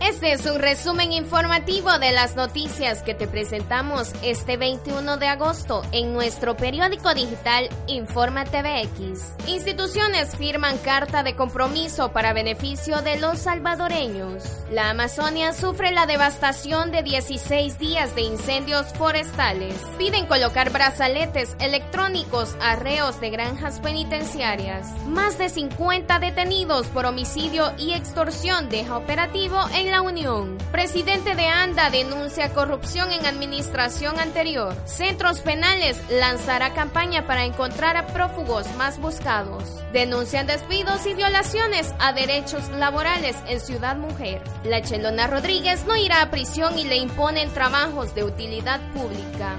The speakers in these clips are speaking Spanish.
Este es un resumen informativo de las noticias que te presentamos este 21 de agosto en nuestro periódico digital Informa TVX. Instituciones firman carta de compromiso para beneficio de los salvadoreños. La Amazonia sufre la devastación de 16 días de incendios forestales. Piden colocar brazaletes electrónicos a reos de granjas penitenciarias. Más de 50 detenidos por homicidio y extorsión deja operativo la Unión. Presidente de ANDA denuncia corrupción en administración anterior. Centros penales lanzará campaña para encontrar a prófugos más buscados. Denuncian despidos y violaciones a derechos laborales en Ciudad Mujer. La Chelona Rodríguez no irá a prisión y le imponen trabajos de utilidad pública.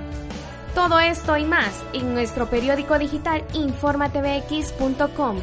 Todo esto y más en nuestro periódico digital informatvx.com